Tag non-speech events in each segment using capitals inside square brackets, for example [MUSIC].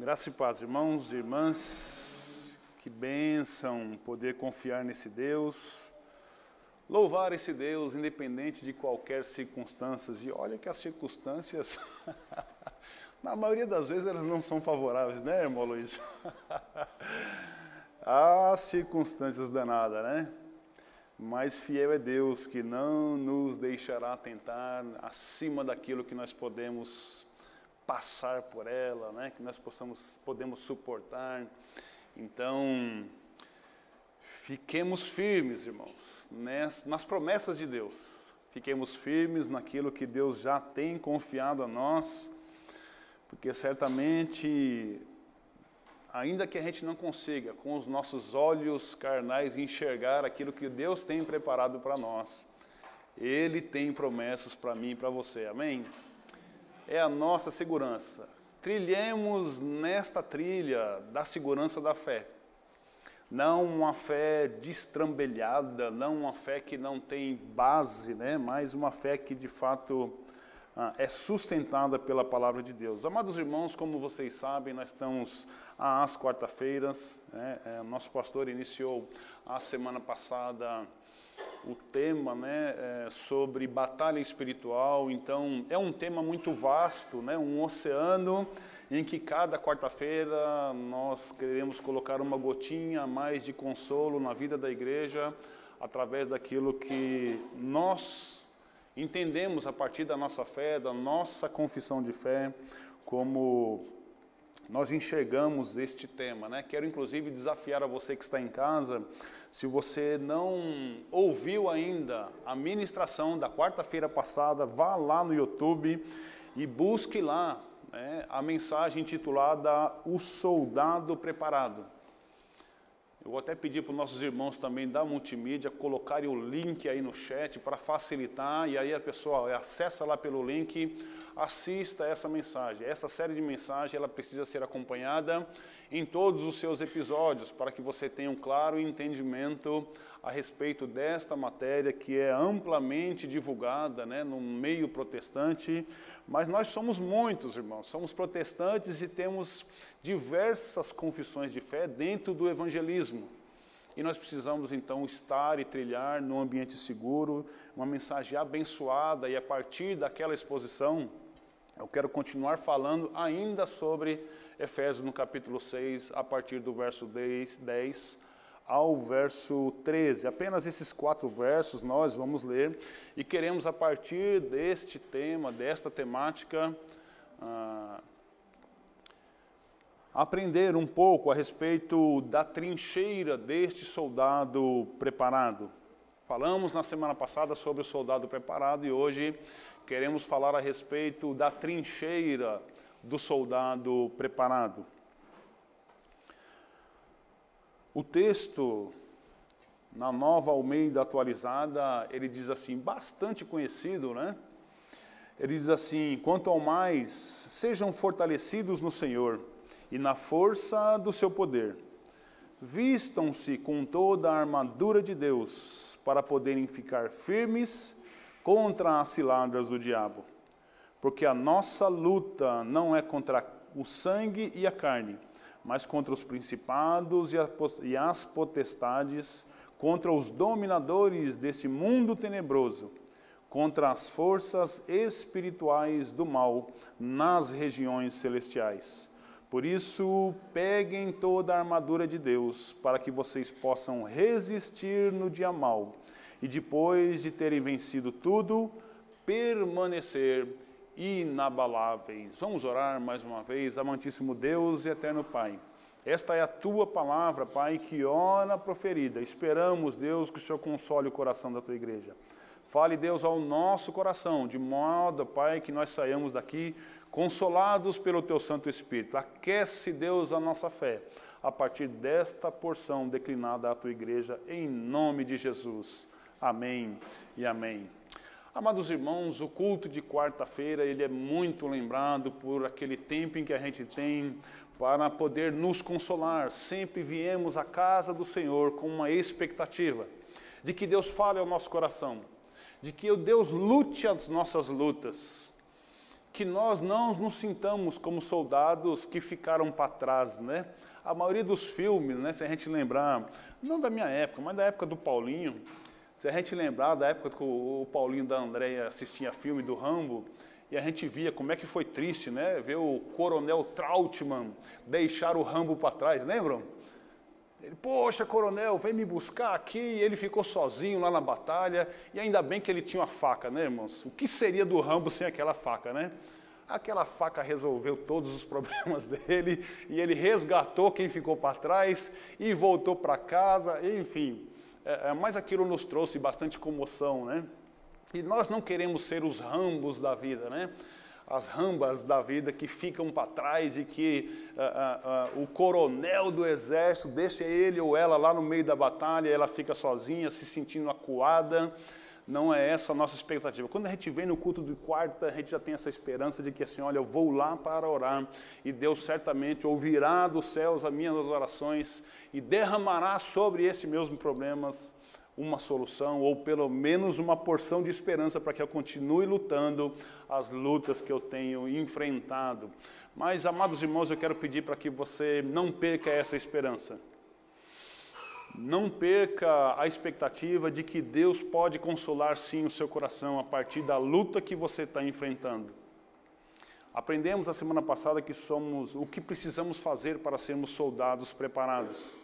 Graça e paz, irmãos e irmãs. Que bênção poder confiar nesse Deus, louvar esse Deus independente de qualquer circunstância. E olha que as circunstâncias, [LAUGHS] na maioria das vezes, elas não são favoráveis, né, irmão Luiz? [LAUGHS] as circunstâncias danadas, né? Mas fiel é Deus que não nos deixará tentar acima daquilo que nós podemos passar por ela, né? que nós possamos, podemos suportar. Então, fiquemos firmes, irmãos, nas, nas promessas de Deus. Fiquemos firmes naquilo que Deus já tem confiado a nós, porque certamente, ainda que a gente não consiga, com os nossos olhos carnais, enxergar aquilo que Deus tem preparado para nós, Ele tem promessas para mim e para você, amém? É a nossa segurança. Trilhemos nesta trilha da segurança da fé. Não uma fé destrambelhada, não uma fé que não tem base, né? mas uma fé que de fato ah, é sustentada pela palavra de Deus. Amados irmãos, como vocês sabem, nós estamos às quarta-feiras. Né? É, nosso pastor iniciou a semana passada o tema né, é sobre batalha espiritual. Então, é um tema muito vasto, né, um oceano em que cada quarta-feira nós queremos colocar uma gotinha mais de consolo na vida da igreja através daquilo que nós entendemos a partir da nossa fé, da nossa confissão de fé, como nós enxergamos este tema. Né? Quero inclusive desafiar a você que está em casa se você não ouviu ainda a ministração da quarta-feira passada, vá lá no YouTube e busque lá né, a mensagem intitulada O Soldado Preparado. Eu vou até pedir para os nossos irmãos também da multimídia colocarem o link aí no chat para facilitar e aí a pessoa acessa lá pelo link, assista essa mensagem. Essa série de mensagens ela precisa ser acompanhada em todos os seus episódios para que você tenha um claro entendimento a respeito desta matéria que é amplamente divulgada né, no meio protestante, mas nós somos muitos, irmãos, somos protestantes e temos diversas confissões de fé dentro do evangelismo. E nós precisamos então estar e trilhar num ambiente seguro, uma mensagem abençoada, e a partir daquela exposição, eu quero continuar falando ainda sobre Efésios no capítulo 6, a partir do verso 10, 10 ao verso 13. Apenas esses quatro versos nós vamos ler e queremos, a partir deste tema, desta temática, ah, aprender um pouco a respeito da trincheira deste soldado preparado. Falamos na semana passada sobre o soldado preparado e hoje queremos falar a respeito da trincheira do soldado preparado. O texto, na nova Almeida atualizada, ele diz assim, bastante conhecido, né? Ele diz assim: quanto ao mais, sejam fortalecidos no Senhor e na força do seu poder. Vistam-se com toda a armadura de Deus para poderem ficar firmes contra as ciladas do diabo. Porque a nossa luta não é contra o sangue e a carne, mas contra os principados e as potestades, contra os dominadores deste mundo tenebroso, contra as forças espirituais do mal nas regiões celestiais. Por isso, peguem toda a armadura de Deus, para que vocês possam resistir no dia mal, e depois de terem vencido tudo, permanecer inabaláveis. Vamos orar mais uma vez, amantíssimo Deus e eterno Pai. Esta é a tua palavra, Pai, que ora proferida. Esperamos, Deus, que o Senhor console o coração da tua igreja. Fale, Deus, ao nosso coração, de modo, Pai, que nós saiamos daqui consolados pelo teu Santo Espírito. Aquece, Deus, a nossa fé a partir desta porção declinada à tua igreja, em nome de Jesus. Amém e amém. Amados irmãos, o culto de quarta-feira, ele é muito lembrado por aquele tempo em que a gente tem para poder nos consolar. Sempre viemos à casa do Senhor com uma expectativa de que Deus fale ao nosso coração, de que Deus lute as nossas lutas, que nós não nos sintamos como soldados que ficaram para trás, né? A maioria dos filmes, né, se a gente lembrar, não da minha época, mas da época do Paulinho, se a gente lembrar da época que o Paulinho da Andréia assistia filme do Rambo, e a gente via como é que foi triste, né? Ver o coronel Trautmann deixar o Rambo para trás, lembram? Ele, poxa, coronel, vem me buscar aqui. E ele ficou sozinho lá na batalha. E ainda bem que ele tinha uma faca, né, irmãos? O que seria do Rambo sem aquela faca, né? Aquela faca resolveu todos os [LAUGHS] problemas dele. E ele resgatou quem ficou para trás e voltou para casa. Enfim, é, é, mas aquilo nos trouxe bastante comoção, né? E nós não queremos ser os rambos da vida, né? As rambas da vida que ficam para trás e que uh, uh, uh, o coronel do exército deixa ele ou ela lá no meio da batalha, ela fica sozinha, se sentindo acuada. Não é essa a nossa expectativa. Quando a gente vem no culto de quarta, a gente já tem essa esperança de que assim, olha, eu vou lá para orar e Deus certamente ouvirá dos céus as minhas orações e derramará sobre esses meus problemas uma solução ou pelo menos uma porção de esperança para que eu continue lutando as lutas que eu tenho enfrentado. Mas, amados irmãos, eu quero pedir para que você não perca essa esperança. Não perca a expectativa de que Deus pode consolar sim o seu coração a partir da luta que você está enfrentando. Aprendemos a semana passada que somos o que precisamos fazer para sermos soldados preparados.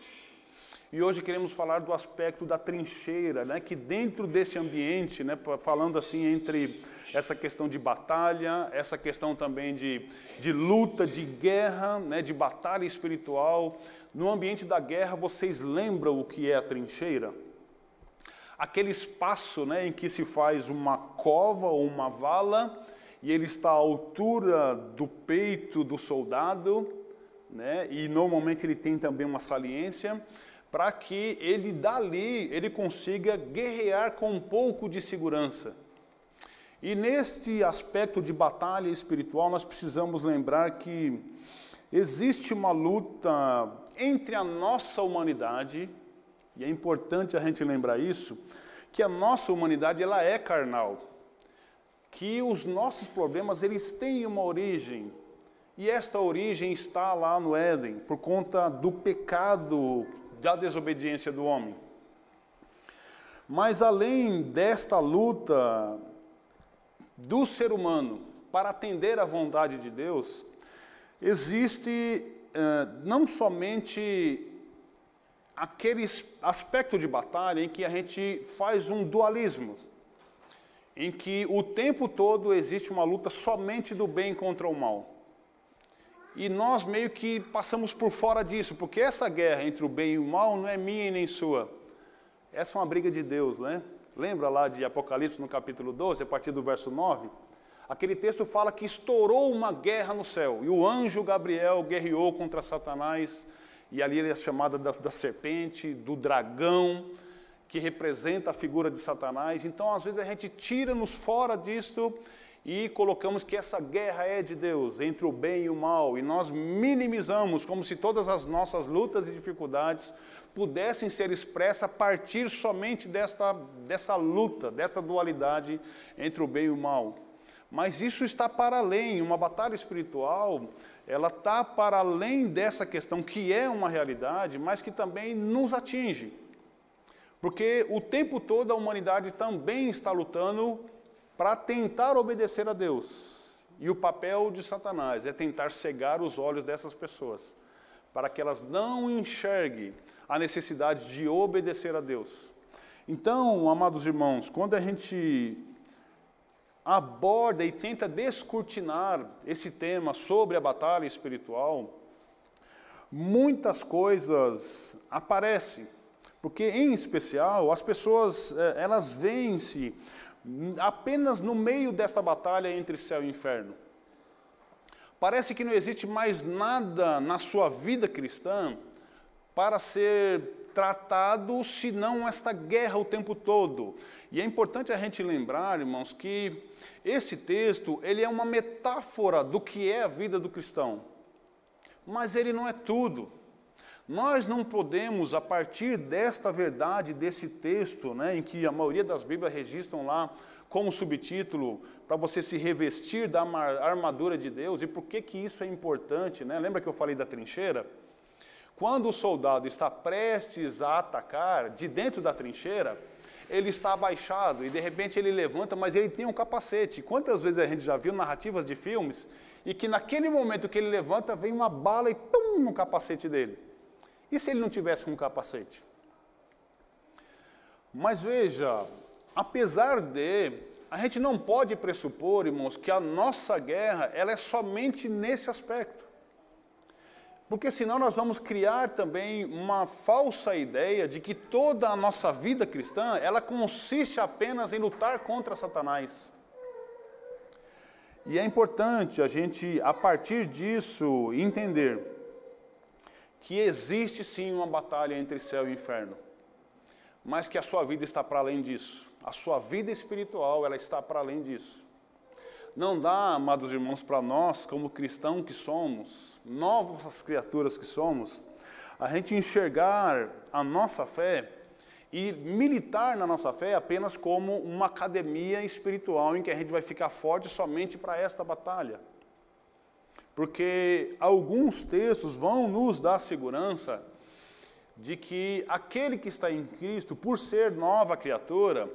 E hoje queremos falar do aspecto da trincheira, né, que dentro desse ambiente, né, falando assim entre essa questão de batalha, essa questão também de, de luta, de guerra, né, de batalha espiritual, no ambiente da guerra vocês lembram o que é a trincheira? Aquele espaço né, em que se faz uma cova ou uma vala e ele está à altura do peito do soldado, né, e normalmente ele tem também uma saliência para que ele dali ele consiga guerrear com um pouco de segurança. E neste aspecto de batalha espiritual, nós precisamos lembrar que existe uma luta entre a nossa humanidade, e é importante a gente lembrar isso, que a nossa humanidade ela é carnal, que os nossos problemas eles têm uma origem, e esta origem está lá no Éden, por conta do pecado da desobediência do homem. Mas além desta luta do ser humano para atender à vontade de Deus, existe eh, não somente aquele aspecto de batalha em que a gente faz um dualismo, em que o tempo todo existe uma luta somente do bem contra o mal. E nós meio que passamos por fora disso, porque essa guerra entre o bem e o mal não é minha e nem sua. Essa é uma briga de Deus, né? Lembra lá de Apocalipse no capítulo 12, a partir do verso 9? Aquele texto fala que estourou uma guerra no céu e o anjo Gabriel guerreou contra Satanás, e ali ele é chamada da, da serpente, do dragão, que representa a figura de Satanás. Então, às vezes, a gente tira-nos fora disso e colocamos que essa guerra é de Deus, entre o bem e o mal, e nós minimizamos como se todas as nossas lutas e dificuldades pudessem ser expressas a partir somente desta, dessa luta, dessa dualidade entre o bem e o mal. Mas isso está para além, uma batalha espiritual, ela está para além dessa questão que é uma realidade, mas que também nos atinge. Porque o tempo todo a humanidade também está lutando para tentar obedecer a Deus. E o papel de Satanás é tentar cegar os olhos dessas pessoas, para que elas não enxerguem a necessidade de obedecer a Deus. Então, amados irmãos, quando a gente aborda e tenta descortinar esse tema sobre a batalha espiritual, muitas coisas aparecem, porque em especial as pessoas eh, elas veem-se apenas no meio desta batalha entre céu e inferno. Parece que não existe mais nada na sua vida cristã para ser tratado senão esta guerra o tempo todo. E é importante a gente lembrar, irmãos, que esse texto, ele é uma metáfora do que é a vida do cristão. Mas ele não é tudo. Nós não podemos, a partir desta verdade, desse texto, né, em que a maioria das Bíblias registram lá como subtítulo para você se revestir da armadura de Deus. E por que que isso é importante, né? Lembra que eu falei da trincheira? Quando o soldado está prestes a atacar, de dentro da trincheira, ele está abaixado e de repente ele levanta, mas ele tem um capacete. Quantas vezes a gente já viu narrativas de filmes e que naquele momento que ele levanta vem uma bala e pum no capacete dele? E se ele não tivesse um capacete? Mas veja, apesar de, a gente não pode pressupor, irmãos, que a nossa guerra ela é somente nesse aspecto. Porque senão nós vamos criar também uma falsa ideia de que toda a nossa vida cristã, ela consiste apenas em lutar contra Satanás. E é importante a gente, a partir disso, entender que existe sim uma batalha entre céu e inferno, mas que a sua vida está para além disso. A sua vida espiritual, ela está para além disso. Não dá, amados irmãos, para nós, como cristãos que somos, novas criaturas que somos, a gente enxergar a nossa fé e militar na nossa fé apenas como uma academia espiritual em que a gente vai ficar forte somente para esta batalha. Porque alguns textos vão nos dar segurança de que aquele que está em Cristo, por ser nova criatura,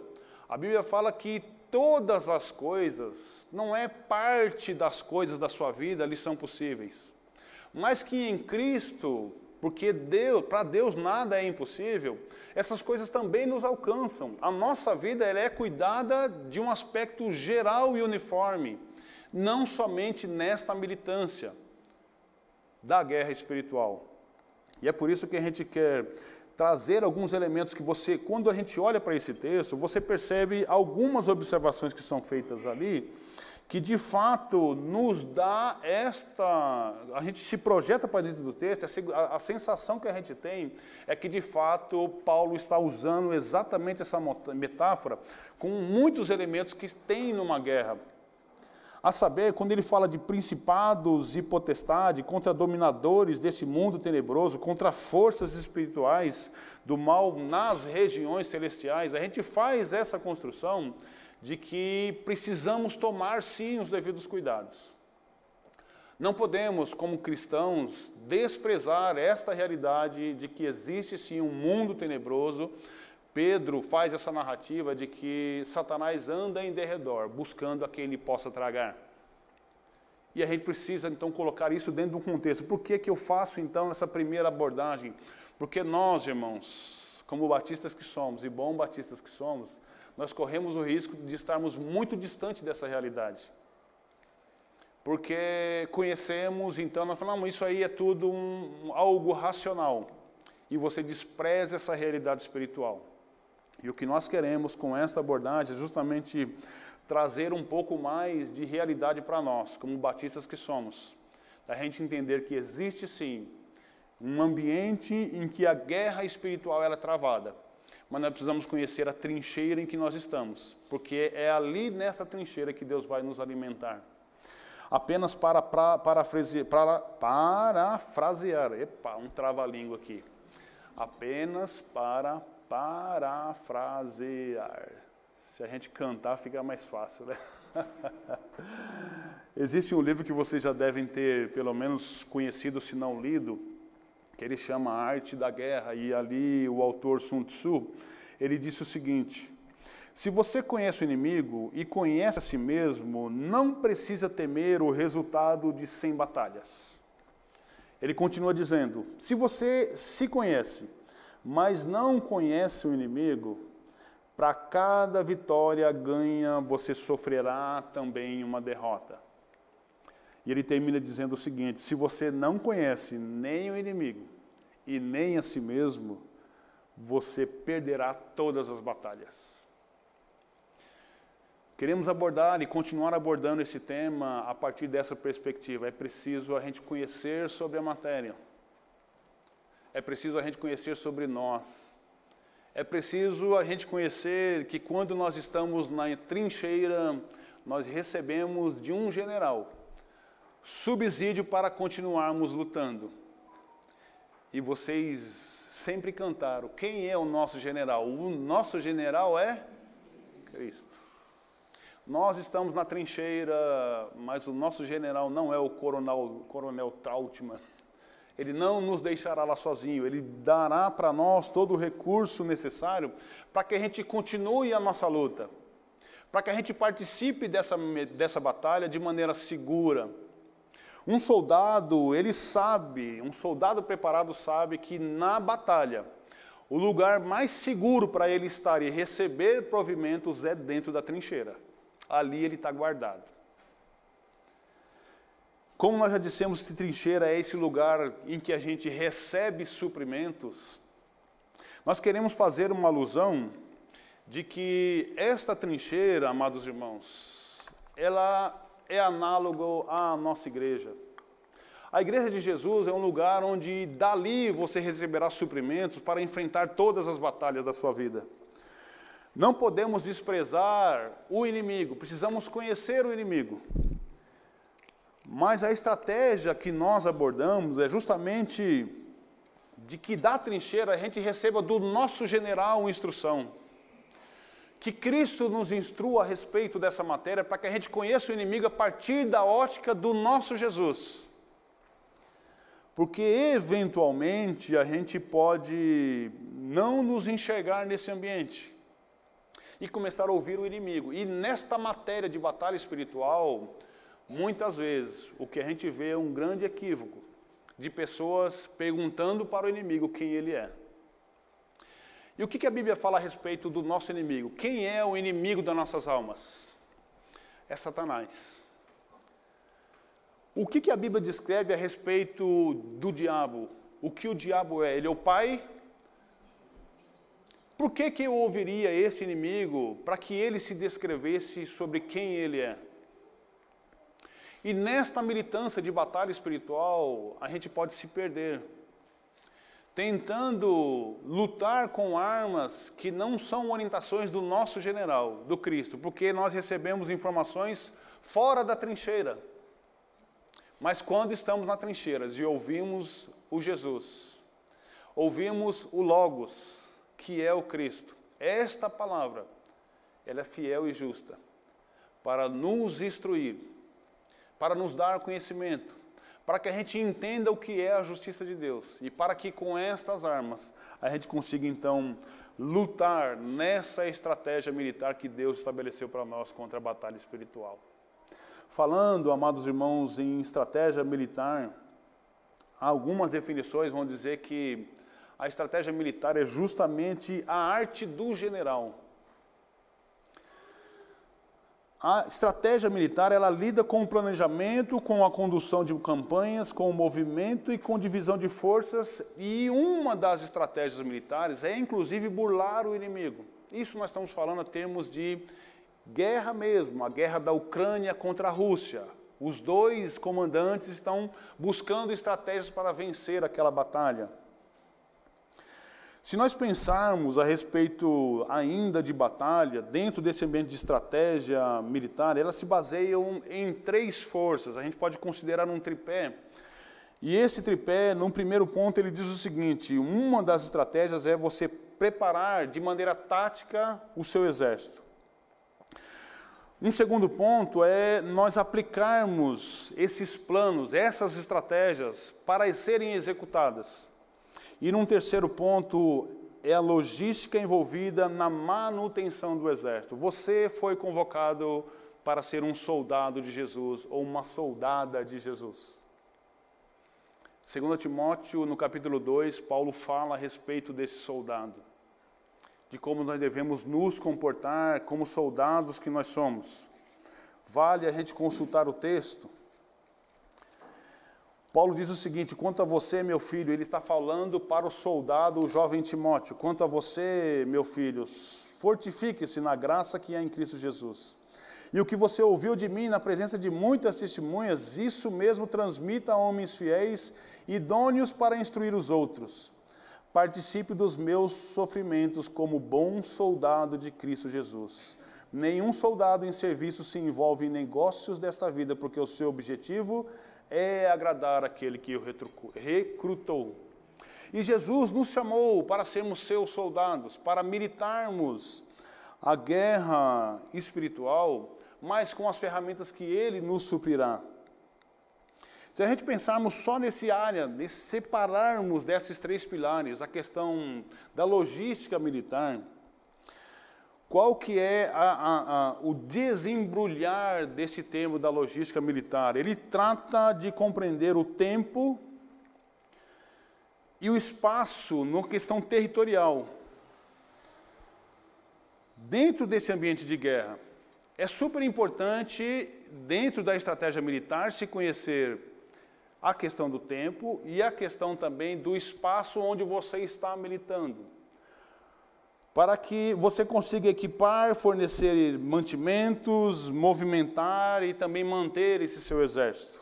a Bíblia fala que todas as coisas, não é parte das coisas da sua vida lhe são possíveis, mas que em Cristo, porque Deus, para Deus nada é impossível, essas coisas também nos alcançam. A nossa vida ela é cuidada de um aspecto geral e uniforme, não somente nesta militância da guerra espiritual. E é por isso que a gente quer trazer alguns elementos que você, quando a gente olha para esse texto, você percebe algumas observações que são feitas ali, que de fato nos dá esta. A gente se projeta para dentro do texto, a, sensação que a gente tem é que de fato Paulo está usando exatamente essa metáfora com muitos elementos que tem numa guerra. A saber, quando ele fala de principados e potestade, contra dominadores desse mundo tenebroso, contra forças espirituais do mal nas regiões celestiais, a gente faz essa construção de que precisamos tomar sim os devidos cuidados. Não podemos, como cristãos, desprezar esta realidade de que existe sim um mundo tenebroso Pedro faz essa narrativa de que Satanás anda em derredor, buscando a quem ele possa tragar. E a gente precisa então colocar isso dentro de um contexto. Por que, que eu faço então essa primeira abordagem? Porque nós, irmãos, como batistas que somos e bons batistas que somos, nós corremos o risco de estarmos muito distante dessa realidade. Porque conhecemos, então, nós falamos, isso aí é tudo um, algo racional. E você despreza essa realidade espiritual. E o que nós queremos com esta abordagem é justamente trazer um pouco mais de realidade para nós, como batistas que somos. Da gente entender que existe sim um ambiente em que a guerra espiritual é travada, mas nós precisamos conhecer a trincheira em que nós estamos, porque é ali nessa trincheira que Deus vai nos alimentar. Apenas para, para, para, para parafrasear, epa, um trava-língua aqui. Apenas para parafrasear. Se a gente cantar, fica mais fácil, né? [LAUGHS] Existe um livro que vocês já devem ter, pelo menos, conhecido, se não lido, que ele chama A Arte da Guerra, e ali o autor Sun Tzu, ele disse o seguinte: se você conhece o inimigo e conhece a si mesmo, não precisa temer o resultado de 100 batalhas. Ele continua dizendo: se você se conhece mas não conhece o inimigo, para cada vitória ganha, você sofrerá também uma derrota. E ele termina dizendo o seguinte: se você não conhece nem o inimigo e nem a si mesmo, você perderá todas as batalhas. Queremos abordar e continuar abordando esse tema a partir dessa perspectiva. É preciso a gente conhecer sobre a matéria é preciso a gente conhecer sobre nós. É preciso a gente conhecer que quando nós estamos na trincheira, nós recebemos de um general subsídio para continuarmos lutando. E vocês sempre cantaram: quem é o nosso general? O nosso general é Cristo. Nós estamos na trincheira, mas o nosso general não é o coronel, coronel Trautmann. Ele não nos deixará lá sozinho, ele dará para nós todo o recurso necessário para que a gente continue a nossa luta, para que a gente participe dessa, dessa batalha de maneira segura. Um soldado, ele sabe, um soldado preparado sabe que na batalha, o lugar mais seguro para ele estar e receber provimentos é dentro da trincheira. Ali ele está guardado. Como nós já dissemos trincheira é esse lugar em que a gente recebe suprimentos, nós queremos fazer uma alusão de que esta trincheira, amados irmãos, ela é análogo à nossa igreja. A igreja de Jesus é um lugar onde dali você receberá suprimentos para enfrentar todas as batalhas da sua vida. Não podemos desprezar o inimigo, precisamos conhecer o inimigo. Mas a estratégia que nós abordamos é justamente de que da trincheira a gente receba do nosso general instrução. Que Cristo nos instrua a respeito dessa matéria para que a gente conheça o inimigo a partir da ótica do nosso Jesus. Porque eventualmente a gente pode não nos enxergar nesse ambiente e começar a ouvir o inimigo. E nesta matéria de batalha espiritual, Muitas vezes o que a gente vê é um grande equívoco de pessoas perguntando para o inimigo quem ele é. E o que a Bíblia fala a respeito do nosso inimigo? Quem é o inimigo das nossas almas? É Satanás. O que a Bíblia descreve a respeito do diabo? O que o diabo é? Ele é o pai? Por que, que eu ouviria esse inimigo para que ele se descrevesse sobre quem ele é? E nesta militância de batalha espiritual, a gente pode se perder, tentando lutar com armas que não são orientações do nosso general, do Cristo, porque nós recebemos informações fora da trincheira. Mas quando estamos na trincheira e ouvimos o Jesus, ouvimos o Logos, que é o Cristo, esta palavra, ela é fiel e justa para nos instruir para nos dar conhecimento, para que a gente entenda o que é a justiça de Deus e para que com estas armas a gente consiga então lutar nessa estratégia militar que Deus estabeleceu para nós contra a batalha espiritual. Falando, amados irmãos, em estratégia militar, algumas definições vão dizer que a estratégia militar é justamente a arte do general. A estratégia militar ela lida com o planejamento, com a condução de campanhas, com o movimento e com divisão de forças. E uma das estratégias militares é inclusive burlar o inimigo. Isso nós estamos falando a termos de guerra mesmo, a guerra da Ucrânia contra a Rússia. Os dois comandantes estão buscando estratégias para vencer aquela batalha. Se nós pensarmos a respeito ainda de batalha, dentro desse ambiente de estratégia militar, elas se baseiam em três forças. A gente pode considerar um tripé. E esse tripé, num primeiro ponto, ele diz o seguinte: uma das estratégias é você preparar de maneira tática o seu exército. Um segundo ponto é nós aplicarmos esses planos, essas estratégias, para serem executadas. E num terceiro ponto, é a logística envolvida na manutenção do exército. Você foi convocado para ser um soldado de Jesus ou uma soldada de Jesus. Segundo Timóteo, no capítulo 2, Paulo fala a respeito desse soldado, de como nós devemos nos comportar como soldados que nós somos. Vale a gente consultar o texto, Paulo diz o seguinte: quanto a você, meu filho, ele está falando para o soldado, o jovem Timóteo. Quanto a você, meu filho, fortifique-se na graça que há em Cristo Jesus. E o que você ouviu de mim na presença de muitas testemunhas, isso mesmo transmita a homens fiéis, idôneos para instruir os outros. Participe dos meus sofrimentos como bom soldado de Cristo Jesus. Nenhum soldado em serviço se envolve em negócios desta vida, porque o seu objetivo é é agradar aquele que o recrutou. E Jesus nos chamou para sermos seus soldados, para militarmos a guerra espiritual, mas com as ferramentas que Ele nos suprirá. Se a gente pensarmos só nesse área, separarmos desses três pilares, a questão da logística militar, qual que é a, a, a, o desembrulhar desse termo da logística militar? Ele trata de compreender o tempo e o espaço na questão territorial. Dentro desse ambiente de guerra, é super importante, dentro da estratégia militar, se conhecer a questão do tempo e a questão também do espaço onde você está militando. Para que você consiga equipar, fornecer mantimentos, movimentar e também manter esse seu exército.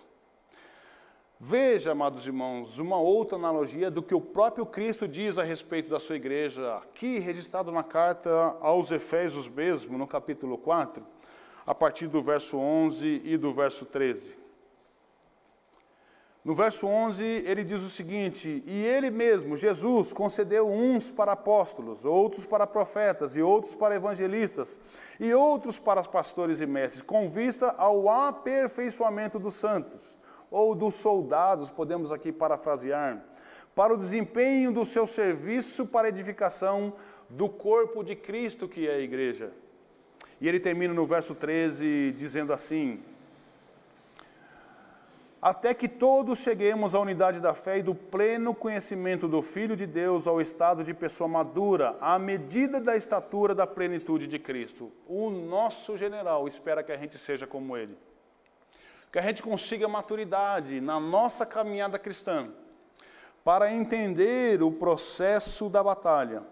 Veja, amados irmãos, uma outra analogia do que o próprio Cristo diz a respeito da sua igreja, aqui registrado na carta aos Efésios mesmo, no capítulo 4, a partir do verso 11 e do verso 13. No verso 11, ele diz o seguinte: E ele mesmo, Jesus, concedeu uns para apóstolos, outros para profetas, e outros para evangelistas, e outros para pastores e mestres, com vista ao aperfeiçoamento dos santos, ou dos soldados, podemos aqui parafrasear, para o desempenho do seu serviço para edificação do corpo de Cristo, que é a igreja. E ele termina no verso 13 dizendo assim: até que todos cheguemos à unidade da fé e do pleno conhecimento do Filho de Deus ao estado de pessoa madura, à medida da estatura da plenitude de Cristo. O nosso general espera que a gente seja como ele. Que a gente consiga maturidade na nossa caminhada cristã, para entender o processo da batalha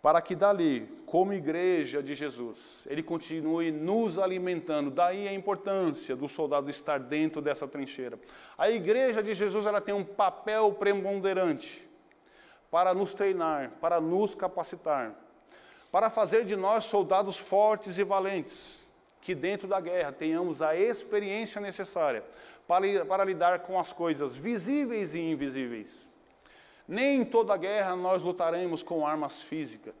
para que dali, como igreja de Jesus, ele continue nos alimentando. Daí a importância do soldado estar dentro dessa trincheira. A igreja de Jesus ela tem um papel preponderante para nos treinar, para nos capacitar, para fazer de nós soldados fortes e valentes, que dentro da guerra tenhamos a experiência necessária para, para lidar com as coisas visíveis e invisíveis. Nem em toda guerra nós lutaremos com armas físicas.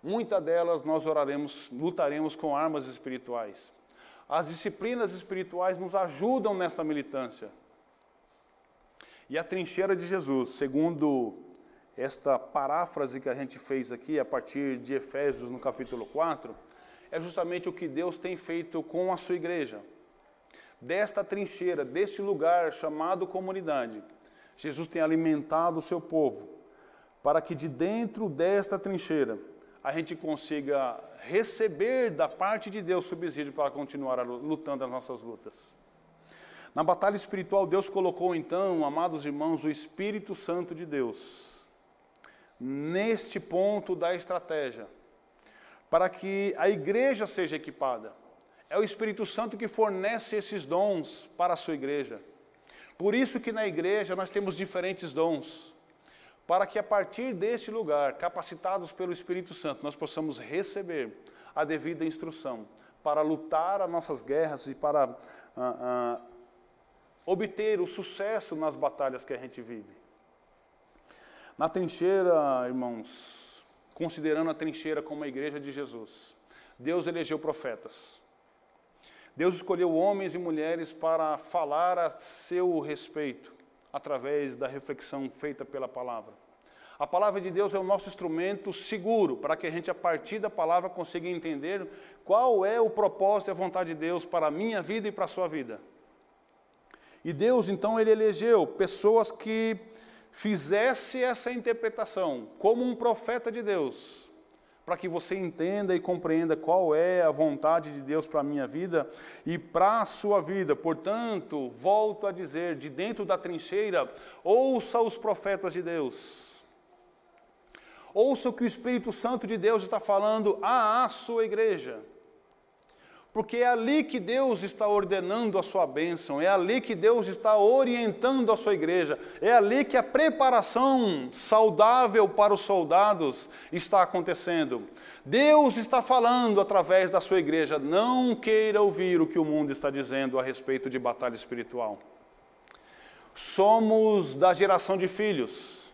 Muitas delas nós oraremos, lutaremos com armas espirituais. As disciplinas espirituais nos ajudam nessa militância. E a trincheira de Jesus, segundo esta paráfrase que a gente fez aqui a partir de Efésios no capítulo 4, é justamente o que Deus tem feito com a sua igreja. Desta trincheira, deste lugar chamado comunidade, Jesus tem alimentado o seu povo, para que de dentro desta trincheira a gente consiga receber da parte de Deus subsídio para continuar lutando as nossas lutas. Na batalha espiritual, Deus colocou então, amados irmãos, o Espírito Santo de Deus neste ponto da estratégia, para que a igreja seja equipada. É o Espírito Santo que fornece esses dons para a sua igreja. Por isso que na igreja nós temos diferentes dons, para que a partir deste lugar, capacitados pelo Espírito Santo, nós possamos receber a devida instrução para lutar as nossas guerras e para ah, ah, obter o sucesso nas batalhas que a gente vive. Na trincheira, irmãos, considerando a trincheira como a igreja de Jesus, Deus elegeu profetas. Deus escolheu homens e mulheres para falar a seu respeito, através da reflexão feita pela palavra. A palavra de Deus é o nosso instrumento seguro para que a gente, a partir da palavra, consiga entender qual é o propósito e a vontade de Deus para a minha vida e para a sua vida. E Deus, então, ele elegeu pessoas que fizesse essa interpretação como um profeta de Deus, para que você entenda e compreenda qual é a vontade de Deus para a minha vida e para a sua vida. Portanto, volto a dizer, de dentro da trincheira, ouça os profetas de Deus. Ouça o que o Espírito Santo de Deus está falando à sua igreja porque é ali que Deus está ordenando a sua bênção, é ali que Deus está orientando a sua igreja, é ali que a preparação saudável para os soldados está acontecendo. Deus está falando através da sua igreja, não queira ouvir o que o mundo está dizendo a respeito de batalha espiritual. Somos da geração de filhos,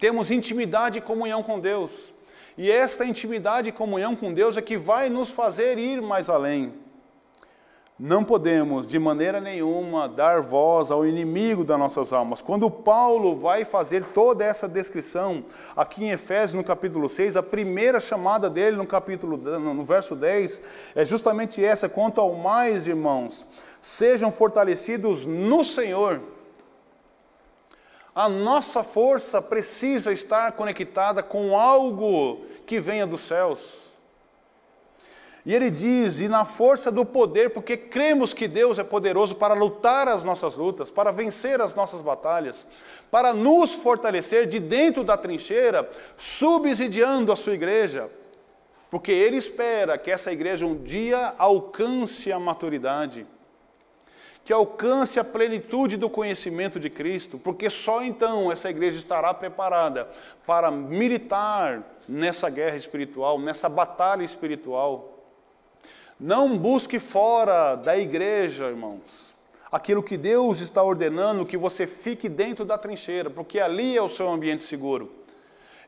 temos intimidade e comunhão com Deus, E esta intimidade e comunhão com Deus é que vai nos fazer ir mais além. Não podemos, de maneira nenhuma, dar voz ao inimigo das nossas almas. Quando Paulo vai fazer toda essa descrição, aqui em Efésios, no capítulo 6, a primeira chamada dele no capítulo, no verso 10, é justamente essa: quanto ao mais, irmãos, sejam fortalecidos no Senhor. A nossa força precisa estar conectada com algo que venha dos céus. E ele diz: e na força do poder, porque cremos que Deus é poderoso para lutar as nossas lutas, para vencer as nossas batalhas, para nos fortalecer de dentro da trincheira, subsidiando a sua igreja. Porque ele espera que essa igreja um dia alcance a maturidade, que alcance a plenitude do conhecimento de Cristo, porque só então essa igreja estará preparada para militar nessa guerra espiritual, nessa batalha espiritual. Não busque fora da igreja, irmãos, aquilo que Deus está ordenando que você fique dentro da trincheira, porque ali é o seu ambiente seguro.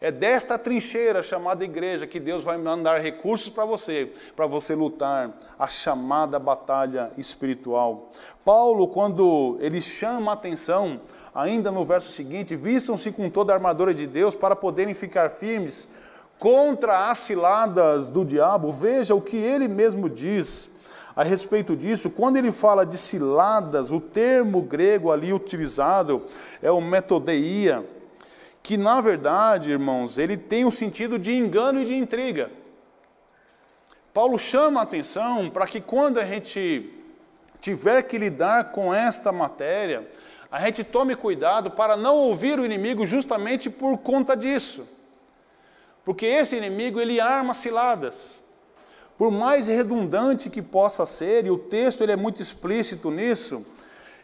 É desta trincheira chamada igreja que Deus vai mandar recursos para você, para você lutar a chamada batalha espiritual. Paulo, quando ele chama a atenção, ainda no verso seguinte, vistam-se com toda a armadura de Deus para poderem ficar firmes contra as ciladas do diabo, veja o que ele mesmo diz a respeito disso. Quando ele fala de ciladas, o termo grego ali utilizado é o metodeia, que na verdade, irmãos, ele tem o sentido de engano e de intriga. Paulo chama a atenção para que quando a gente tiver que lidar com esta matéria, a gente tome cuidado para não ouvir o inimigo justamente por conta disso. Porque esse inimigo, ele arma ciladas. Por mais redundante que possa ser, e o texto ele é muito explícito nisso,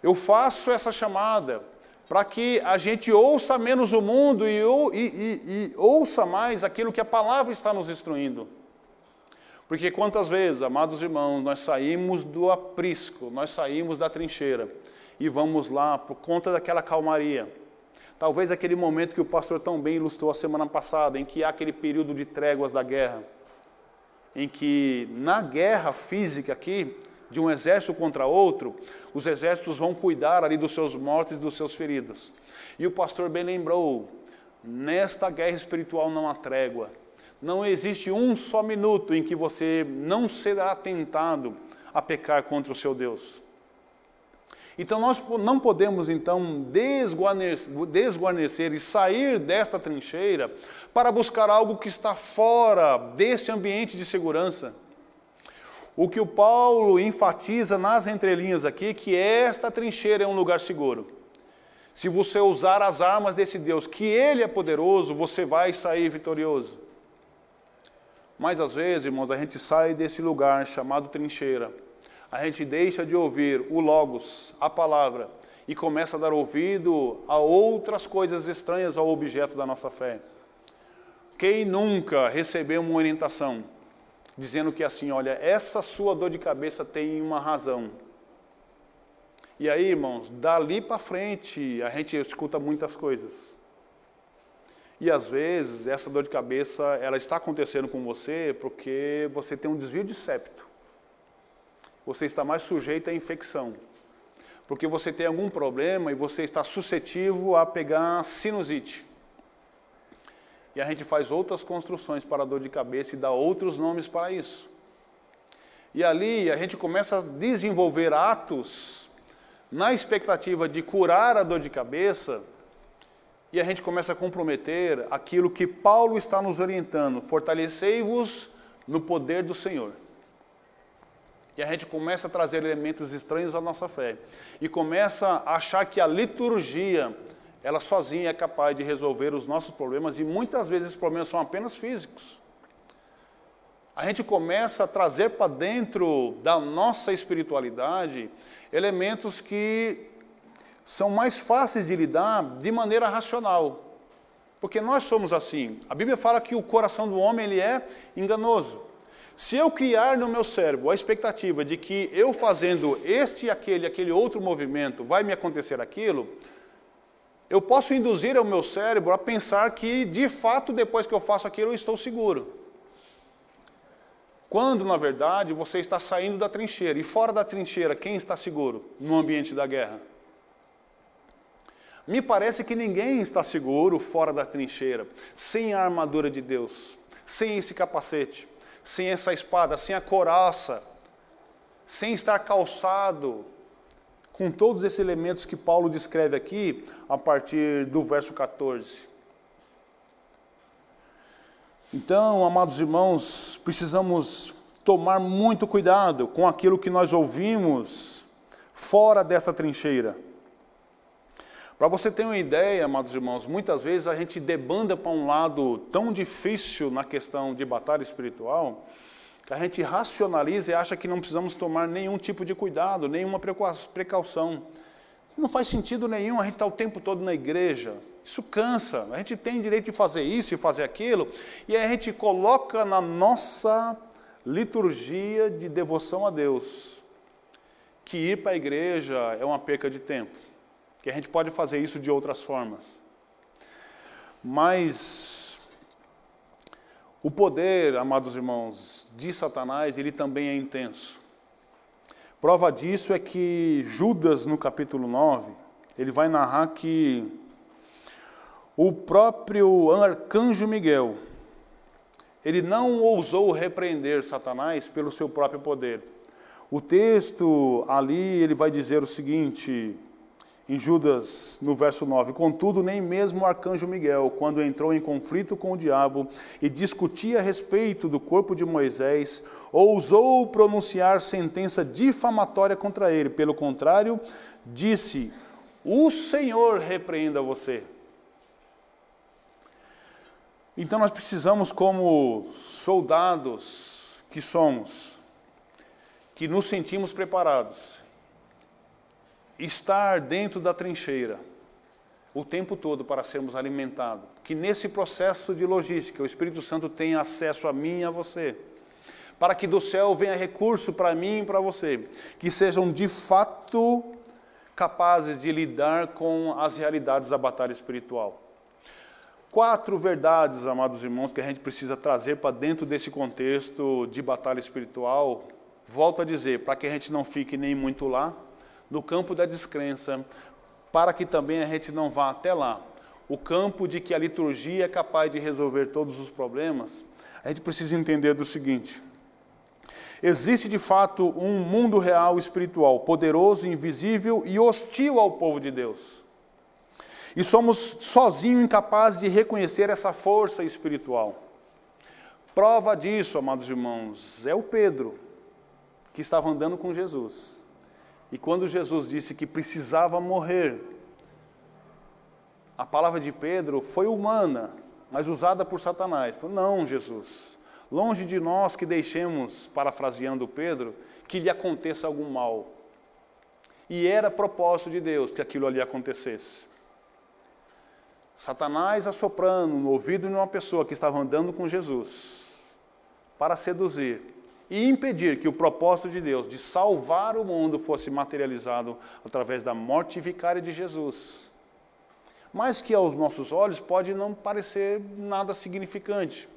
eu faço essa chamada para que a gente ouça menos o mundo e, e, e, e, ouça mais aquilo que a palavra está nos instruindo. Porque quantas vezes, amados irmãos, nós saímos do aprisco, nós saímos da trincheira e vamos lá por conta daquela calmaria Talvez aquele momento que o pastor tão bem ilustrou a semana passada, em que há aquele período de tréguas da guerra, em que na guerra física aqui, de um exército contra outro, os exércitos vão cuidar ali dos seus mortos e dos seus feridos. E o pastor bem lembrou, nesta guerra espiritual não há trégua. Não existe um só minuto em que você não será tentado a pecar contra o seu Deus. Então nós não podemos então desguarnecer, desguarnecer e sair desta trincheira para buscar algo que está fora desse ambiente de segurança. O que o Paulo enfatiza nas entrelinhas aqui que esta trincheira é um lugar seguro. Se você usar as armas desse Deus, que ele é poderoso, você vai sair vitorioso. Mas às vezes, irmãos, a gente sai desse lugar chamado trincheira a gente deixa de ouvir o Logos, a palavra, e começa a dar ouvido a outras coisas estranhas ao objeto da nossa fé. Quem nunca recebeu uma orientação dizendo que assim, olha, essa sua dor de cabeça tem uma razão. E aí, irmãos, dali para frente a gente escuta muitas coisas. E às vezes essa dor de cabeça ela está acontecendo com você porque você tem um desvio de septo você está mais sujeito à infecção. Porque você tem algum problema e você está suscetível a pegar sinusite. E a gente faz outras construções para a dor de cabeça e dá outros nomes para isso. E ali a gente começa a desenvolver atos na expectativa de curar a dor de cabeça, e a gente começa a comprometer aquilo que Paulo está nos orientando: fortalecei-vos no poder do Senhor. E a gente começa a trazer elementos estranhos à nossa fé. E começa a achar que a liturgia, ela sozinha é capaz de resolver os nossos problemas. E muitas vezes esses problemas são apenas físicos. A gente começa a trazer para dentro da nossa espiritualidade elementos que são mais fáceis de lidar de maneira racional. Porque nós somos assim. A Bíblia fala que o coração do homem ele é enganoso. Se eu criar no meu cérebro a expectativa de que eu fazendo este, aquele, aquele outro movimento vai me acontecer aquilo, eu posso induzir o meu cérebro a pensar que, de fato, depois que eu faço aquilo, eu estou seguro. Quando, na verdade, você está saindo da trincheira. E fora da trincheira, quem está seguro no ambiente da guerra? Me parece que ninguém está seguro fora da trincheira, sem a armadura de Deus, sem esse capacete, sem essa espada, sem a coraça, sem estar calçado com todos esses elementos que Paulo descreve aqui a partir do verso 14. Então, amados irmãos, precisamos tomar muito cuidado com aquilo que nós ouvimos fora dessa trincheira. Para você ter uma ideia, amados irmãos, muitas vezes a gente debanda para um lado tão difícil na questão de batalha espiritual, a gente racionaliza e acha que não precisamos tomar nenhum tipo de cuidado, nenhuma precaução. Não faz sentido nenhum a gente estar tá o tempo todo na igreja. Isso cansa. A gente tem direito de fazer isso e fazer aquilo, e a gente coloca na nossa liturgia de devoção a Deus que ir para a igreja é uma perca de tempo que a gente pode fazer isso de outras formas. Mas o poder, amados irmãos, de Satanás, ele também é intenso. Prova disso é que Judas, no capítulo 9, ele vai narrar que o próprio arcanjo Miguel, ele não ousou repreender Satanás pelo seu próprio poder. O texto ali, ele vai dizer o seguinte: em Judas, no verso 9: Contudo, nem mesmo o arcanjo Miguel, quando entrou em conflito com o diabo e discutia a respeito do corpo de Moisés, ousou pronunciar sentença difamatória contra ele. Pelo contrário, disse: O Senhor repreenda você. Então nós precisamos, como soldados que somos, que nos sentimos preparados, estar dentro da trincheira o tempo todo para sermos alimentados. Que nesse processo de logística o Espírito Santo tenha acesso a mim e a você. Para que do céu venha recurso para mim e para você. Que sejam de fato capazes de lidar com as realidades da batalha espiritual. Quatro verdades, amados irmãos, que a gente precisa trazer para dentro desse contexto de batalha espiritual. Volto a dizer, para que a gente não fique nem muito lá, no campo da descrença, para que também a gente não vá até lá. O campo de que a liturgia é capaz de resolver todos os problemas, a gente precisa entender do seguinte: existe de fato um mundo real espiritual, poderoso, invisível e hostil ao povo de Deus. E somos sozinhos incapazes de reconhecer essa força espiritual. Prova disso, amados irmãos, é o Pedro, que estava andando com Jesus. E quando Jesus disse que precisava morrer, a palavra de Pedro foi humana, mas usada por Satanás. Falou, não, Jesus, longe de nós que deixemos, parafraseando Pedro, que lhe aconteça algum mal. E era propósito de Deus que aquilo ali acontecesse. Satanás assoprando no ouvido de uma pessoa que estava andando com Jesus para seduzir e impedir que o propósito de Deus de salvar o mundo fosse materializado através da morte vicária de Jesus. Mas que aos nossos olhos pode não parecer nada significante.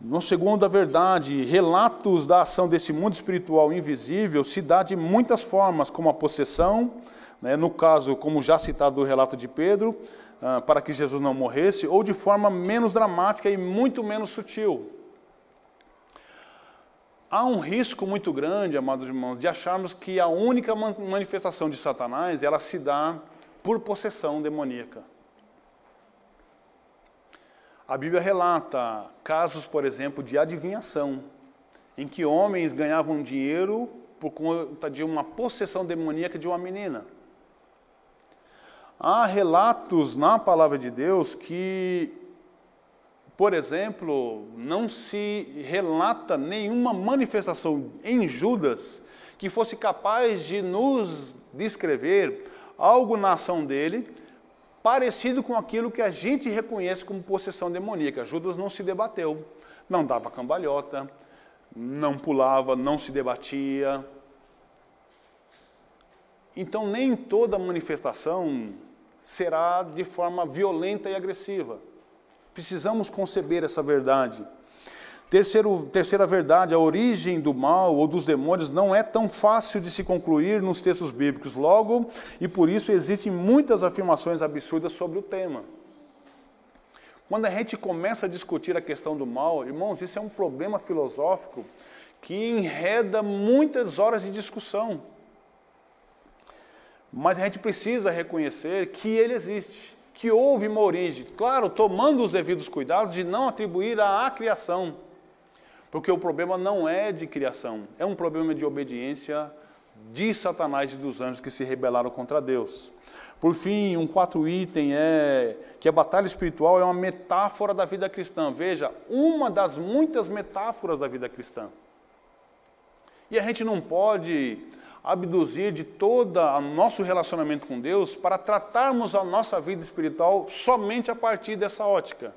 No segundo a verdade, relatos da ação desse mundo espiritual invisível se dá de muitas formas, como a possessão, né, no caso, como já citado do relato de Pedro, ah, para que Jesus não morresse, ou de forma menos dramática e muito menos sutil. Há um risco muito grande, amados irmãos, de acharmos que a única manifestação de Satanás ela se dá por possessão demoníaca. A Bíblia relata casos, por exemplo, de adivinhação, em que homens ganhavam dinheiro por conta de uma possessão demoníaca de uma menina. Há relatos na palavra de Deus que por exemplo, não se relata nenhuma manifestação em Judas que fosse capaz de nos descrever algo na ação dele parecido com aquilo que a gente reconhece como possessão demoníaca. Judas não se debateu, não dava cambalhota, não pulava, não se debatia. Então, nem toda manifestação será de forma violenta e agressiva. Precisamos conceber essa verdade. Terceiro, terceira verdade, a origem do mal ou dos demônios não é tão fácil de se concluir nos textos bíblicos. Logo, e por isso existem muitas afirmações absurdas sobre o tema. Quando a gente começa a discutir a questão do mal, irmãos, isso é um problema filosófico que enreda muitas horas de discussão. Mas a gente precisa reconhecer que ele existe, que houve uma origem. Claro, tomando os devidos cuidados de não atribuir à criação porque o problema não é de criação, é um problema de obediência de Satanás e dos anjos que se rebelaram contra Deus. Por fim, um quarto item é que a batalha espiritual é uma metáfora da vida cristã. Veja, uma das muitas metáforas da vida cristã. E a gente não pode abduzir de todo o nosso relacionamento com Deus para tratarmos a nossa vida espiritual somente a partir dessa ótica.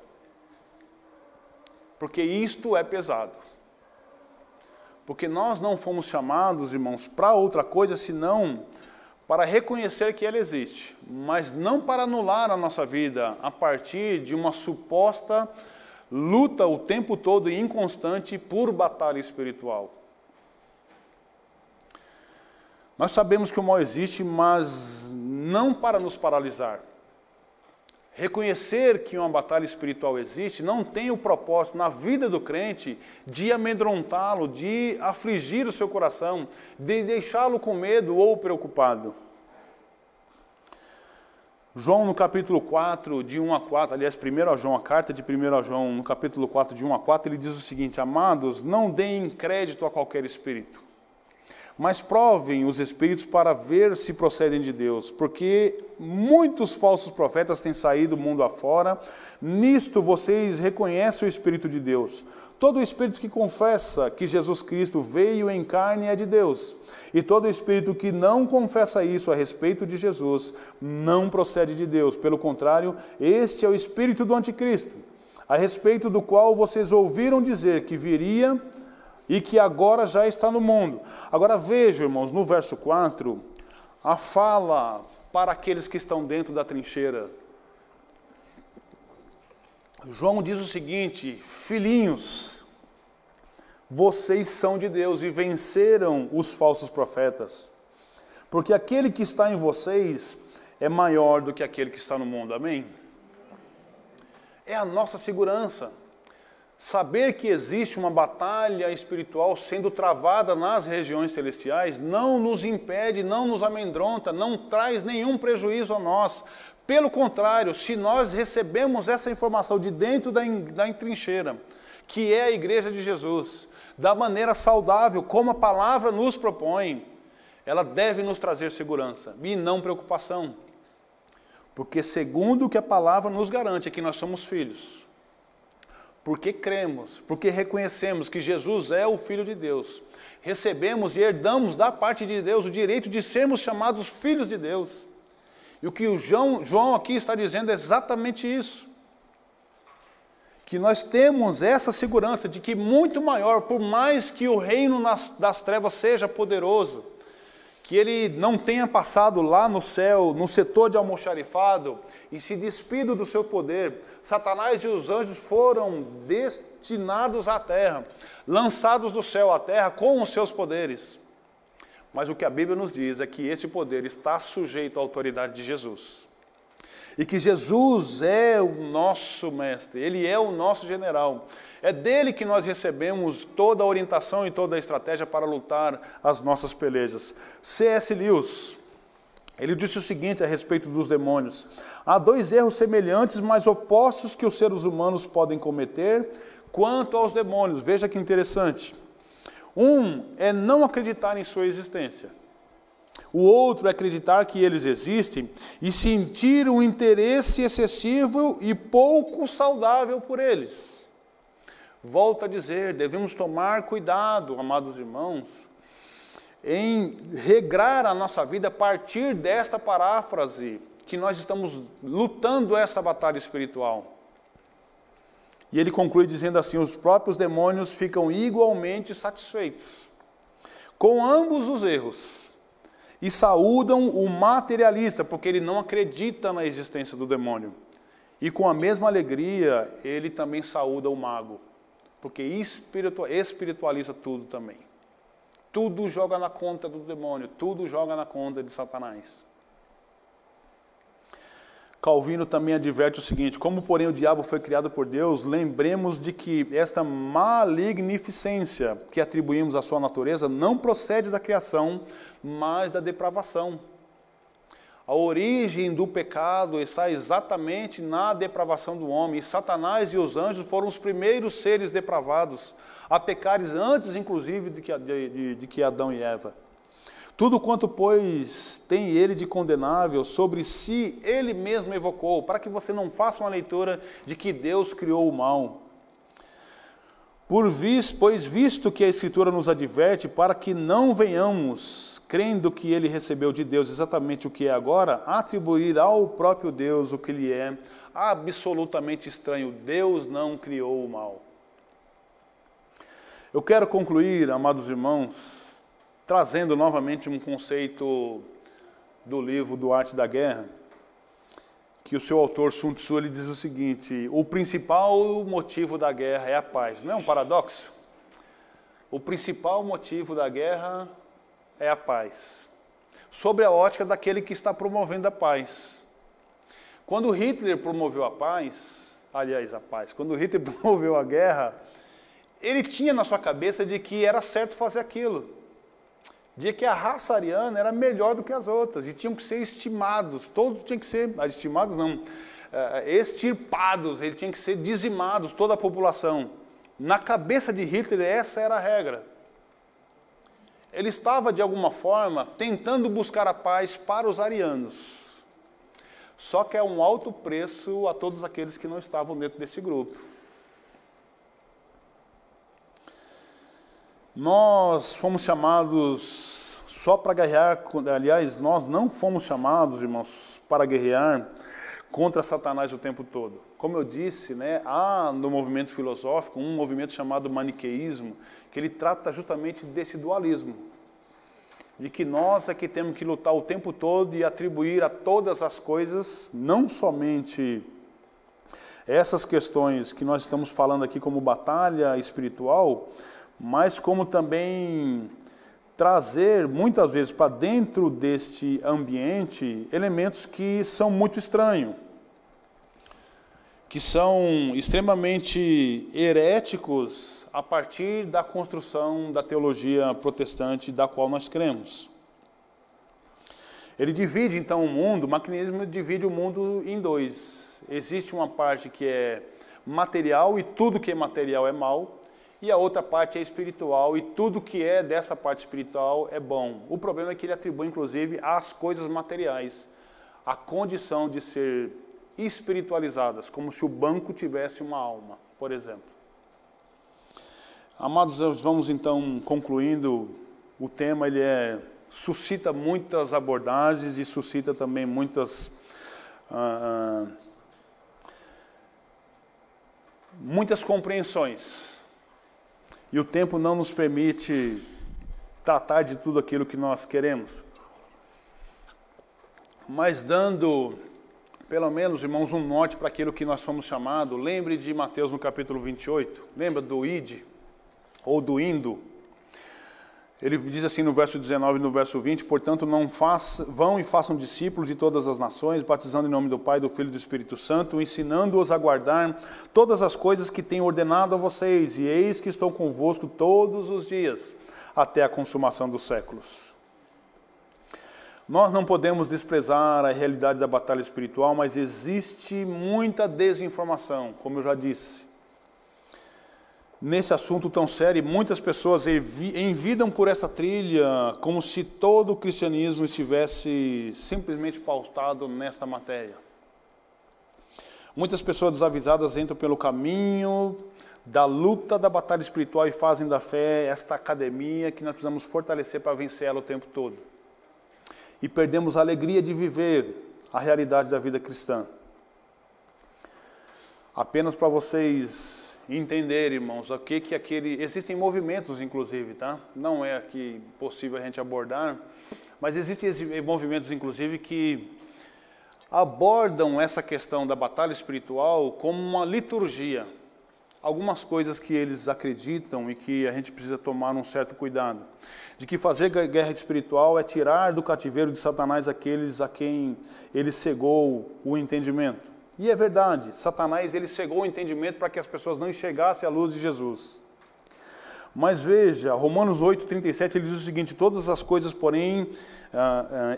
Porque isto é pesado. Porque nós não fomos chamados, irmãos, para outra coisa senão para reconhecer que ela existe, mas não para anular a nossa vida a partir de uma suposta luta o tempo todo e inconstante por batalha espiritual. Nós sabemos que o mal existe, mas não para nos paralisar. Reconhecer que uma batalha espiritual existe não tem o propósito na vida do crente de amedrontá-lo, de afligir o seu coração, de deixá-lo com medo ou preocupado. João no capítulo 4, de 1 a 4, aliás, 1 João, a carta de 1 João, no capítulo 4, de 1 a 4, ele diz o seguinte: Amados, não deem crédito a qualquer espírito mas provem os espíritos para ver se procedem de Deus, porque muitos falsos profetas têm saído mundo afora. Nisto vocês reconhecem o Espírito de Deus. Todo espírito que confessa que Jesus Cristo veio em carne é de Deus. E todo espírito que não confessa isso a respeito de Jesus não procede de Deus. Pelo contrário, este é o espírito do anticristo, a respeito do qual vocês ouviram dizer que viria e que agora já está no mundo. Agora vejam, irmãos, no verso 4, a fala para aqueles que estão dentro da trincheira. João diz o seguinte: Filhinhos, vocês são de Deus e venceram os falsos profetas, porque aquele que está em vocês é maior do que aquele que está no mundo. Amém? É a nossa segurança. Saber que existe uma batalha espiritual sendo travada nas regiões celestiais não nos impede, não nos amedronta, não traz nenhum prejuízo a nós. Pelo contrário, se nós recebemos essa informação de dentro da, da trincheira, que é a igreja de Jesus, da maneira saudável, como a palavra nos propõe, ela deve nos trazer segurança e não preocupação. Porque, segundo o que a palavra nos garante, é que nós somos filhos porque cremos, porque reconhecemos que Jesus é o Filho de Deus, recebemos e herdamos da parte de Deus o direito de sermos chamados filhos de Deus. E o que o João, João aqui está dizendo é exatamente isso. Que nós temos essa segurança de que muito maior, por mais que o reino nas, das trevas seja poderoso, que ele não tenha passado lá no céu, no setor de almoxarifado, e se despido do seu poder. Satanás e os anjos foram destinados à terra, lançados do céu à terra com os seus poderes. Mas o que a Bíblia nos diz é que esse poder está sujeito à autoridade de Jesus. E que Jesus é o nosso mestre, ele é o nosso general. É dele que nós recebemos toda a orientação e toda a estratégia para lutar as nossas pelejas. C.S. Lewis, ele disse o seguinte a respeito dos demônios: há dois erros semelhantes, mas opostos que os seres humanos podem cometer quanto aos demônios. Veja que interessante. Um é não acreditar em sua existência. O outro é acreditar que eles existem e sentir um interesse excessivo e pouco saudável por eles. Volto a dizer, devemos tomar cuidado, amados irmãos, em regrar a nossa vida a partir desta paráfrase que nós estamos lutando essa batalha espiritual. E ele conclui dizendo assim: os próprios demônios ficam igualmente satisfeitos com ambos os erros e saúdam o materialista, porque ele não acredita na existência do demônio. E com a mesma alegria, ele também saúda o mago, porque espiritualiza tudo também. Tudo joga na conta do demônio, tudo joga na conta de Satanás. Calvino também adverte o seguinte: como, porém, o diabo foi criado por Deus, lembremos de que esta malignificência que atribuímos à sua natureza não procede da criação, mas da depravação. A origem do pecado está exatamente na depravação do homem. E Satanás e os anjos foram os primeiros seres depravados a pecares antes, inclusive, de que, de, de, de que Adão e Eva. Tudo quanto, pois, tem ele de condenável, sobre si ele mesmo evocou, para que você não faça uma leitura de que Deus criou o mal. Por vis, pois, visto que a Escritura nos adverte, para que não venhamos, crendo que ele recebeu de Deus exatamente o que é agora, atribuir ao próprio Deus o que lhe é absolutamente estranho. Deus não criou o mal. Eu quero concluir, amados irmãos, trazendo novamente um conceito do livro do Arte da Guerra, que o seu autor Sun Tzu ele diz o seguinte: o principal motivo da guerra é a paz. Não é um paradoxo? O principal motivo da guerra é a paz. Sobre a ótica daquele que está promovendo a paz. Quando Hitler promoveu a paz, aliás, a paz, quando Hitler [LAUGHS] promoveu a guerra, ele tinha na sua cabeça de que era certo fazer aquilo de que a raça ariana era melhor do que as outras e tinham que ser estimados, todos tinham que ser, ah, estimados não, uh, extirpados, ele tinha que ser dizimados, toda a população. Na cabeça de Hitler, essa era a regra. Ele estava, de alguma forma, tentando buscar a paz para os arianos. Só que é um alto preço a todos aqueles que não estavam dentro desse grupo. Nós fomos chamados só para guerrear, aliás, nós não fomos chamados, irmãos, para guerrear contra Satanás o tempo todo. Como eu disse, né, há no movimento filosófico um movimento chamado maniqueísmo, que ele trata justamente desse dualismo, de que nós é que temos que lutar o tempo todo e atribuir a todas as coisas, não somente essas questões que nós estamos falando aqui como batalha espiritual, mas como também trazer muitas vezes para dentro deste ambiente elementos que são muito estranhos, que são extremamente heréticos a partir da construção da teologia protestante da qual nós cremos. Ele divide então o mundo, o maquinismo divide o mundo em dois. Existe uma parte que é material e tudo que é material é mal, e a outra parte é espiritual, e tudo que é dessa parte espiritual é bom. O problema é que ele atribui, inclusive, às coisas materiais a condição de ser espiritualizadas, como se o banco tivesse uma alma, por exemplo. Amados, vamos então concluindo. O tema ele é suscita muitas abordagens e suscita também muitas ah, ah muitas compreensões. E o tempo não nos permite tratar de tudo aquilo que nós queremos. Mas dando, pelo menos, irmãos, um norte para aquilo que nós fomos chamados, lembre de Mateus no capítulo 28, lembra do id, ou do indo, ele diz assim no verso 19 e no verso 20: Portanto, não faça, vão e façam discípulos de todas as nações, batizando em nome do Pai, do Filho e do Espírito Santo, ensinando-os a guardar todas as coisas que tenho ordenado a vocês, e eis que estou convosco todos os dias, até a consumação dos séculos. Nós não podemos desprezar a realidade da batalha espiritual, mas existe muita desinformação, como eu já disse nesse assunto tão sério. Muitas pessoas envidam por essa trilha como se todo o cristianismo estivesse simplesmente pautado nessa matéria. Muitas pessoas desavisadas entram pelo caminho da luta da batalha espiritual e fazem da fé esta academia que nós precisamos fortalecer para vencer ela o tempo todo. E perdemos a alegria de viver a realidade da vida cristã. Apenas para vocês entender, irmãos, o que que aquele existem movimentos inclusive, tá? Não é aqui possível a gente abordar, Mas existem movimentos, inclusive, que abordam essa questão da batalha espiritual como uma liturgia. Algumas coisas que eles acreditam e que a gente precisa tomar um certo cuidado. De que fazer guerra espiritual é tirar do cativeiro de Satanás aqueles a quem ele cegou o entendimento. E é verdade, Satanás ele cegou o entendimento para que as pessoas não enxergassem a luz de Jesus. Mas veja, Romanos 8,37 ele diz o seguinte: todas as coisas, porém,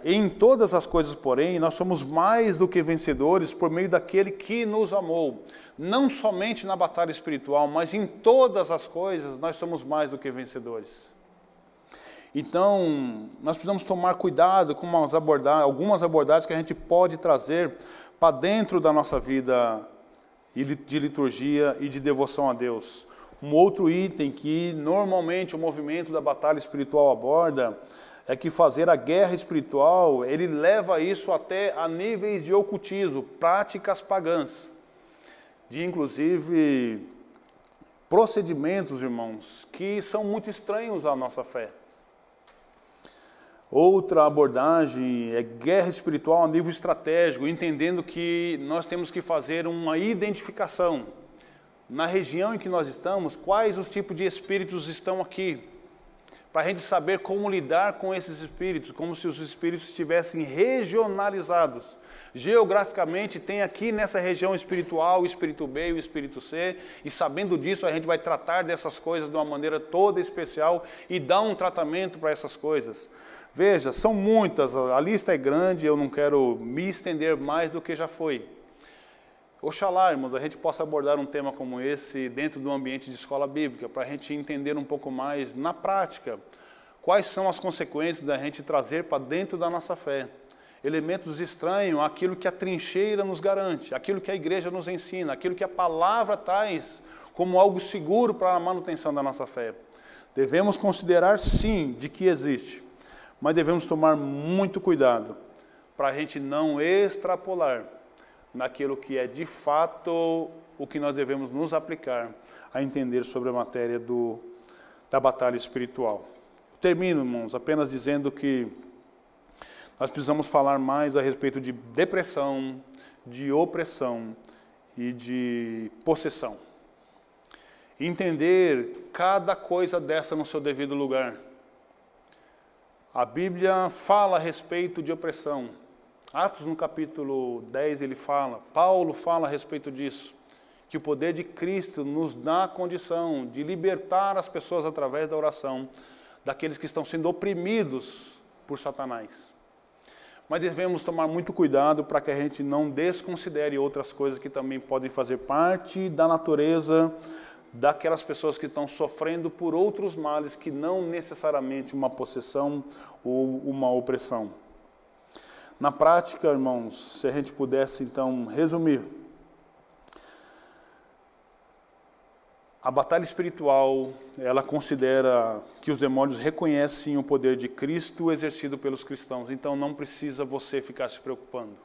em todas as coisas, porém, nós somos mais do que vencedores por meio daquele que nos amou. Não somente na batalha espiritual, mas em todas as coisas nós somos mais do que vencedores. Então, nós precisamos tomar cuidado com algumas abordagens que a gente pode trazer para dentro da nossa vida de liturgia e de devoção a Deus. Um outro item que normalmente o movimento da batalha espiritual aborda é que fazer a guerra espiritual, ele leva isso até a níveis de ocultismo, práticas pagãs, de inclusive procedimentos, irmãos, que são muito estranhos à nossa fé. Outra abordagem é guerra espiritual a nível estratégico, entendendo que nós temos que fazer uma identificação na região em que nós estamos, quais os tipos de espíritos estão aqui, para a gente saber como lidar com esses espíritos, como se os espíritos estivessem regionalizados. Geograficamente, tem aqui nessa região espiritual o espírito B e o espírito C, e sabendo disso, a gente vai tratar dessas coisas de uma maneira toda especial e dar um tratamento para essas coisas. Veja, são muitas, a lista é grande, eu não quero me estender mais do que já foi. Oxalá, irmãos, a gente possa abordar um tema como esse dentro do ambiente de escola bíblica, para a gente entender um pouco mais na prática quais são as consequências da gente trazer para dentro da nossa fé elementos estranhos àquilo que a trincheira nos garante, aquilo que a igreja nos ensina, aquilo que a palavra traz como algo seguro para a manutenção da nossa fé. Devemos considerar sim de que existe, mas devemos tomar muito cuidado para a gente não extrapolar naquilo que é de fato o que nós devemos nos aplicar a entender sobre a matéria do, da batalha espiritual. Termino, irmãos, apenas dizendo que nós precisamos falar mais a respeito de depressão, de opressão e de possessão. Entender cada coisa dessa no seu devido lugar. A Bíblia fala a respeito de opressão, Atos no capítulo 10 ele fala, Paulo fala a respeito disso, que o poder de Cristo nos dá a condição de libertar as pessoas através da oração daqueles que estão sendo oprimidos por Satanás. Mas devemos tomar muito cuidado para que a gente não desconsidere outras coisas que também podem fazer parte da natureza daquelas pessoas que estão sofrendo por outros males que não necessariamente uma possessão ou uma opressão. Na prática, irmãos, se a gente pudesse então resumir, a batalha espiritual, ela considera que os demônios reconhecem o poder de Cristo exercido pelos cristãos, então não precisa você ficar se preocupando.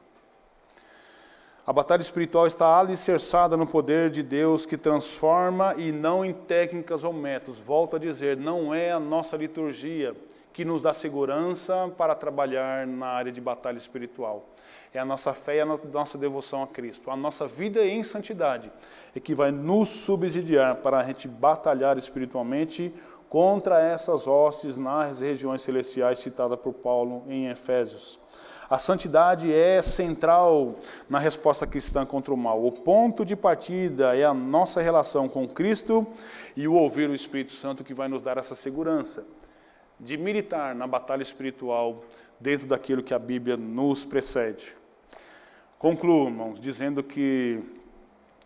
A batalha espiritual está alicerçada no poder de Deus que transforma e não em técnicas ou métodos. Volto a dizer, não é a nossa liturgia, que nos dá segurança para trabalhar na área de batalha espiritual. É a nossa fé e a nossa devoção a Cristo. A nossa vida em santidade é que vai nos subsidiar para a gente batalhar espiritualmente contra essas hostes nas regiões celestiais citadas por Paulo em Efésios. A santidade é central na resposta cristã contra o mal. O ponto de partida é a nossa relação com Cristo e o ouvir o Espírito Santo que vai nos dar essa segurança de militar na batalha espiritual dentro daquilo que a Bíblia nos precede. Concluo, irmãos, dizendo que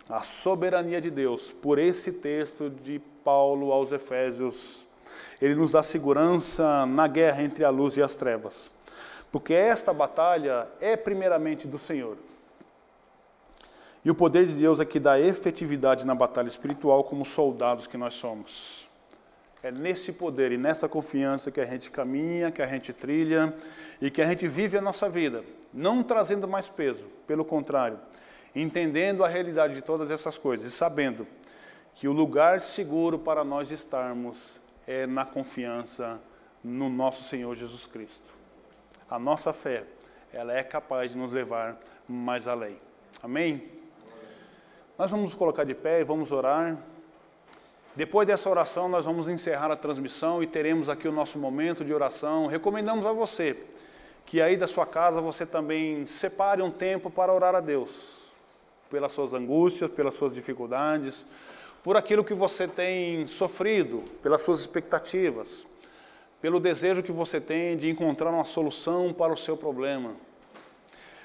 a soberania de Deus, por esse texto de Paulo aos Efésios, ele nos dá segurança na guerra entre a luz e as trevas. Porque esta batalha é primeiramente do Senhor. E o poder de Deus é que dá efetividade na batalha espiritual como soldados que nós somos. É nesse poder e nessa confiança que a gente caminha, que a gente trilha e que a gente vive a nossa vida, não trazendo mais peso, pelo contrário, entendendo a realidade de todas essas coisas e sabendo que o lugar seguro para nós estarmos é na confiança no nosso Senhor Jesus Cristo. A nossa fé, ela é capaz de nos levar mais além. Amém? Nós vamos colocar de pé e vamos orar. Depois dessa oração, nós vamos encerrar a transmissão e teremos aqui o nosso momento de oração. Recomendamos a você que aí da sua casa você também separe um tempo para orar a Deus, pelas suas angústias, pelas suas dificuldades, por aquilo que você tem sofrido, pelas suas expectativas, pelo desejo que você tem de encontrar uma solução para o seu problema.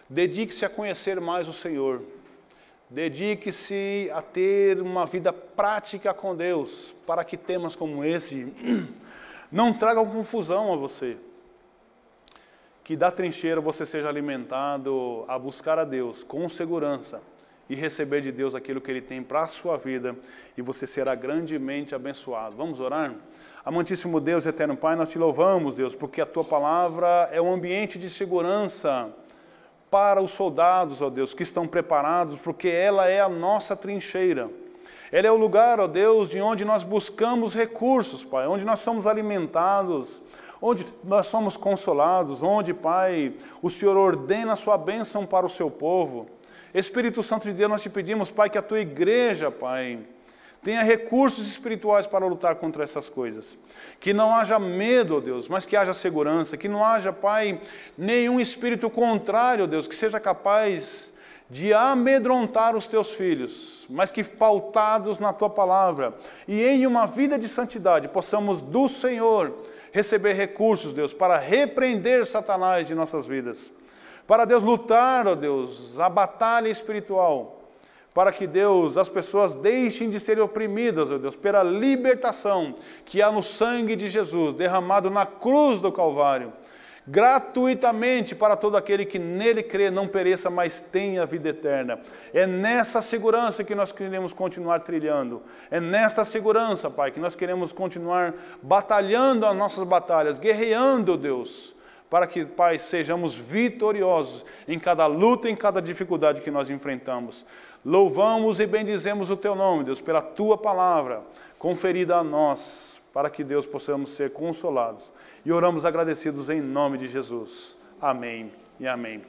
Dedique-se a conhecer mais o Senhor. Dedique-se a ter uma vida prática com Deus, para que temas como esse [CLEARS THROAT] não tragam confusão a você que da trincheira você seja alimentado a buscar a Deus com segurança e receber de Deus aquilo que Ele tem para a sua vida e você será grandemente abençoado. Vamos orar? Amantíssimo Deus, eterno Pai, nós te louvamos, Deus, porque a tua palavra é um ambiente de segurança para os soldados, ó Deus, que estão preparados, porque ela é a nossa trincheira. Ela é o lugar, ó Deus, de onde nós buscamos recursos, Pai, onde nós somos alimentados, onde nós somos consolados, onde, Pai, o Senhor ordena a sua bênção para o seu povo. Espírito Santo de Deus, nós te pedimos, Pai, que a tua igreja, Pai, tenha recursos espirituais para lutar contra essas coisas. Que não haja medo, ó Deus, mas que haja segurança. Que não haja, Pai, nenhum espírito contrário, ó Deus, que seja capaz de amedrontar os teus filhos, mas que pautados na tua palavra e em uma vida de santidade possamos do Senhor receber recursos, Deus, para repreender Satanás de nossas vidas. Para Deus lutar, ó Deus, a batalha espiritual. Para que Deus, as pessoas deixem de serem oprimidas, ó Deus, pela libertação que há no sangue de Jesus derramado na cruz do Calvário gratuitamente para todo aquele que nele crê, não pereça, mas tenha vida eterna. É nessa segurança que nós queremos continuar trilhando. É nessa segurança, Pai, que nós queremos continuar batalhando as nossas batalhas, guerreando, Deus, para que, Pai, sejamos vitoriosos em cada luta, em cada dificuldade que nós enfrentamos. Louvamos e bendizemos o Teu nome, Deus, pela Tua palavra conferida a nós, para que, Deus, possamos ser consolados e oramos agradecidos em nome de Jesus. Amém e amém.